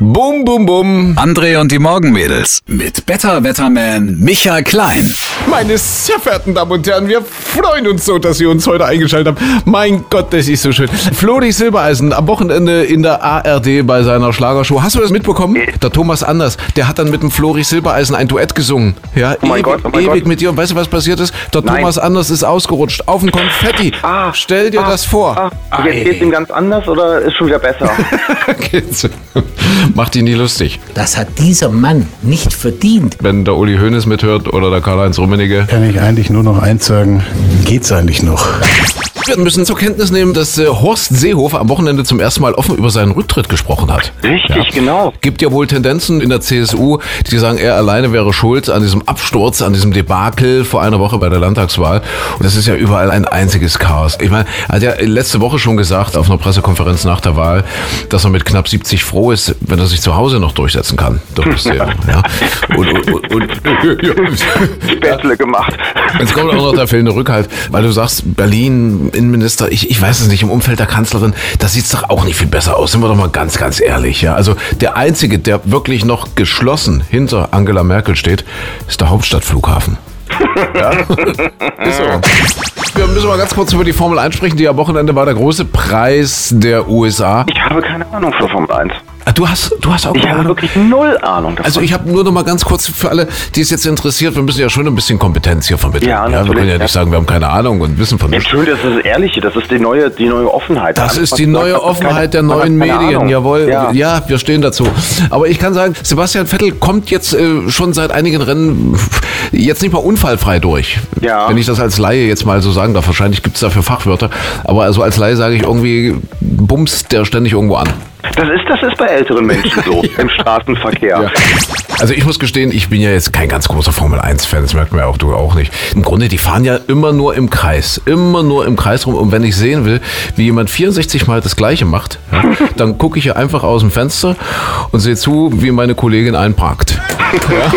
Bum, bum, bum. André und die Morgenmädels mit Better Wetterman Michael Klein. Meine sehr verehrten Damen und Herren, wir freuen uns so, dass Sie uns heute eingeschaltet haben. Mein Gott, das ist so schön. Flori Silbereisen am Wochenende in der ARD bei seiner Schlagershow. Hast du das mitbekommen? Der Thomas Anders, der hat dann mit dem Flori Silbereisen ein Duett gesungen. Ja, Oh mein ewig, Gott, oh mein ewig Gott. mit dir. Und weißt du, was passiert ist? Der Nein. Thomas Anders ist ausgerutscht auf ein Konfetti. Ah, Stell dir ah, das vor. Ah, und jetzt geht's ihm ganz anders oder ist schon wieder besser? Geht's. Macht ihn nie lustig. Das hat dieser Mann nicht verdient. Wenn der Uli Hoeneß mithört oder der Karl-Heinz Rummenigge. kann ich eigentlich nur noch eins sagen, geht's eigentlich noch? Wir müssen zur Kenntnis nehmen, dass äh, Horst Seehofer am Wochenende zum ersten Mal offen über seinen Rücktritt gesprochen hat. Richtig, genau. Gibt ja wohl Tendenzen in der CSU, die sagen, er alleine wäre schuld an diesem Absturz, an diesem Debakel vor einer Woche bei der Landtagswahl. Und das ist ja überall ein einziges Chaos. Ich meine, er hat ja letzte Woche schon gesagt, auf einer Pressekonferenz nach der Wahl, dass er mit knapp 70 froh ist, wenn er sich zu Hause noch durchsetzen kann. Horst Seehofer, ja. Und, und, und, und Spätzle gemacht. Jetzt kommt auch noch der fehlende Rückhalt, weil du sagst, Berlin, Innenminister, ich, ich weiß es nicht, im Umfeld der Kanzlerin, da sieht's doch auch nicht viel besser aus, sind wir doch mal ganz, ganz ehrlich. Ja? Also der Einzige, der wirklich noch geschlossen hinter Angela Merkel steht, ist der Hauptstadtflughafen. Ja? ist so. Wir müssen mal ganz kurz über die Formel 1 sprechen, die am Wochenende war der große Preis der USA. Ich habe keine Ahnung von Formel 1. Ah, Du hast, du hast auch Ich habe wirklich null Ahnung davon. Also ich habe nur noch mal ganz kurz für alle, die es jetzt interessiert, wir müssen ja schon ein bisschen Kompetenz hier vermitteln. Ja, wir natürlich, können ja ja. nicht sagen, wir haben keine Ahnung und wissen von ja, nichts. schön, das ist das Ehrliche, das ist die neue, die neue Offenheit. Das ist die neue Offenheit der neuen Medien, Ahnung. jawohl. Ja. Ja. wir stehen dazu. Aber ich kann sagen, Sebastian Vettel kommt jetzt äh, schon seit einigen Rennen jetzt nicht mal unfallfrei durch. Ja. Wenn ich das als Laie jetzt mal so sagen darf, wahrscheinlich gibt es dafür Fachwörter. Aber also als Laie sage ich irgendwie, bumst der ständig irgendwo an. Das ist, das ist bei älteren Menschen so, im Straßenverkehr. Ja. Also ich muss gestehen, ich bin ja jetzt kein ganz großer Formel 1-Fan, das merkt man ja auch, du auch nicht. Im Grunde, die fahren ja immer nur im Kreis, immer nur im Kreis rum. Und wenn ich sehen will, wie jemand 64 Mal das Gleiche macht, ja, dann gucke ich hier einfach aus dem Fenster und sehe zu, wie meine Kollegin einparkt. Ja.